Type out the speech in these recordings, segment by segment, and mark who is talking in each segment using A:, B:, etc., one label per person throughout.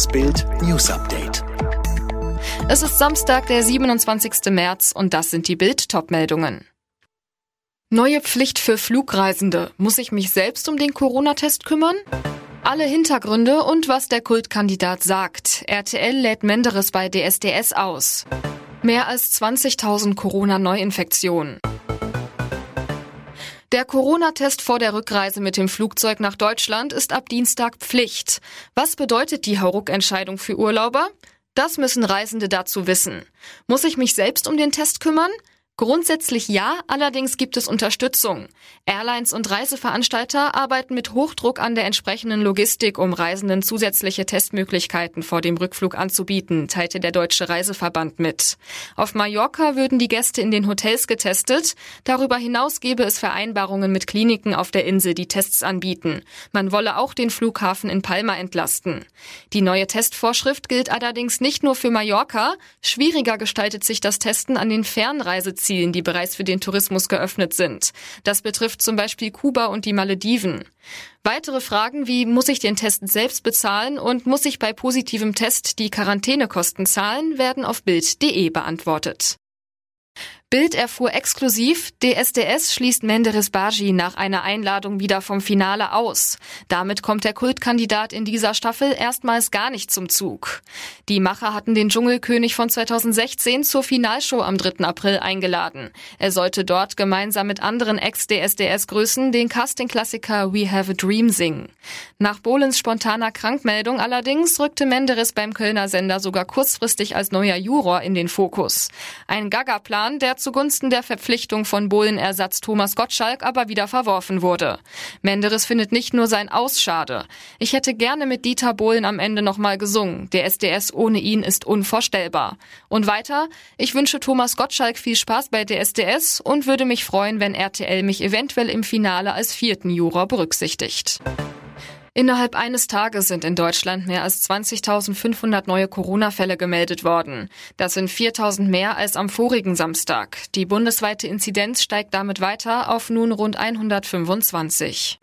A: Das Bild News Update.
B: Es ist Samstag, der 27. März und das sind die Bild Topmeldungen. Neue Pflicht für Flugreisende. Muss ich mich selbst um den Corona-Test kümmern? Alle Hintergründe und was der Kultkandidat sagt. RTL lädt Menderes bei DSDS aus. Mehr als 20.000 Corona-Neuinfektionen. Der Corona-Test vor der Rückreise mit dem Flugzeug nach Deutschland ist ab Dienstag Pflicht. Was bedeutet die Hauruck-Entscheidung für Urlauber? Das müssen Reisende dazu wissen. Muss ich mich selbst um den Test kümmern? Grundsätzlich ja, allerdings gibt es Unterstützung. Airlines und Reiseveranstalter arbeiten mit Hochdruck an der entsprechenden Logistik, um Reisenden zusätzliche Testmöglichkeiten vor dem Rückflug anzubieten, teilte der Deutsche Reiseverband mit. Auf Mallorca würden die Gäste in den Hotels getestet. Darüber hinaus gäbe es Vereinbarungen mit Kliniken auf der Insel, die Tests anbieten. Man wolle auch den Flughafen in Palma entlasten. Die neue Testvorschrift gilt allerdings nicht nur für Mallorca. Schwieriger gestaltet sich das Testen an den Fernreisezielen Reisezielen, die bereits für den Tourismus geöffnet sind. Das betrifft zum Beispiel Kuba und die Malediven. Weitere Fragen wie muss ich den Test selbst bezahlen und muss ich bei positivem Test die Quarantänekosten zahlen, werden auf Bild.de beantwortet. Bild erfuhr exklusiv, DSDS schließt Menderes Baji nach einer Einladung wieder vom Finale aus. Damit kommt der Kultkandidat in dieser Staffel erstmals gar nicht zum Zug. Die Macher hatten den Dschungelkönig von 2016 zur Finalshow am 3. April eingeladen. Er sollte dort gemeinsam mit anderen Ex-DSDS-Größen den Casting-Klassiker We Have a Dream singen. Nach Bohlens spontaner Krankmeldung allerdings rückte Menderes beim Kölner Sender sogar kurzfristig als neuer Juror in den Fokus. Ein Gaga-Plan, der zugunsten der Verpflichtung von Bohlen-Ersatz Thomas Gottschalk aber wieder verworfen wurde. Menderes findet nicht nur sein Aus schade. Ich hätte gerne mit Dieter Bohlen am Ende nochmal gesungen. Der SDS ohne ihn ist unvorstellbar. Und weiter, ich wünsche Thomas Gottschalk viel Spaß bei der SDS und würde mich freuen, wenn RTL mich eventuell im Finale als vierten Juror berücksichtigt. Innerhalb eines Tages sind in Deutschland mehr als 20.500 neue Corona-Fälle gemeldet worden. Das sind 4.000 mehr als am vorigen Samstag. Die bundesweite Inzidenz steigt damit weiter auf nun rund 125.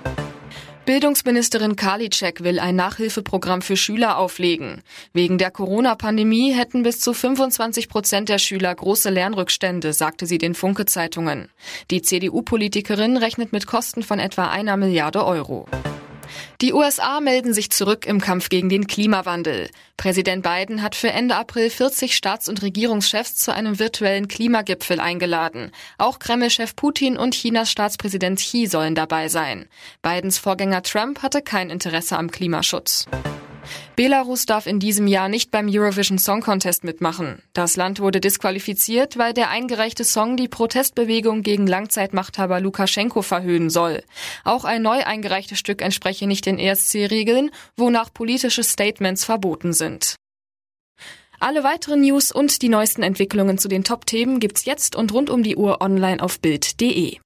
B: Bildungsministerin Karliczek will ein Nachhilfeprogramm für Schüler auflegen. Wegen der Corona-Pandemie hätten bis zu 25 Prozent der Schüler große Lernrückstände, sagte sie den Funke-Zeitungen. Die CDU-Politikerin rechnet mit Kosten von etwa einer Milliarde Euro. Die USA melden sich zurück im Kampf gegen den Klimawandel. Präsident Biden hat für Ende April 40 Staats- und Regierungschefs zu einem virtuellen Klimagipfel eingeladen. Auch Kreml-Chef Putin und Chinas Staatspräsident Xi sollen dabei sein. Bidens Vorgänger Trump hatte kein Interesse am Klimaschutz. Belarus darf in diesem Jahr nicht beim Eurovision Song Contest mitmachen. Das Land wurde disqualifiziert, weil der eingereichte Song die Protestbewegung gegen Langzeitmachthaber Lukaschenko verhöhnen soll. Auch ein neu eingereichtes Stück entspreche nicht den ESC-Regeln, wonach politische Statements verboten sind. Alle weiteren News und die neuesten Entwicklungen zu den Top-Themen gibt's jetzt und rund um die Uhr online auf Bild.de.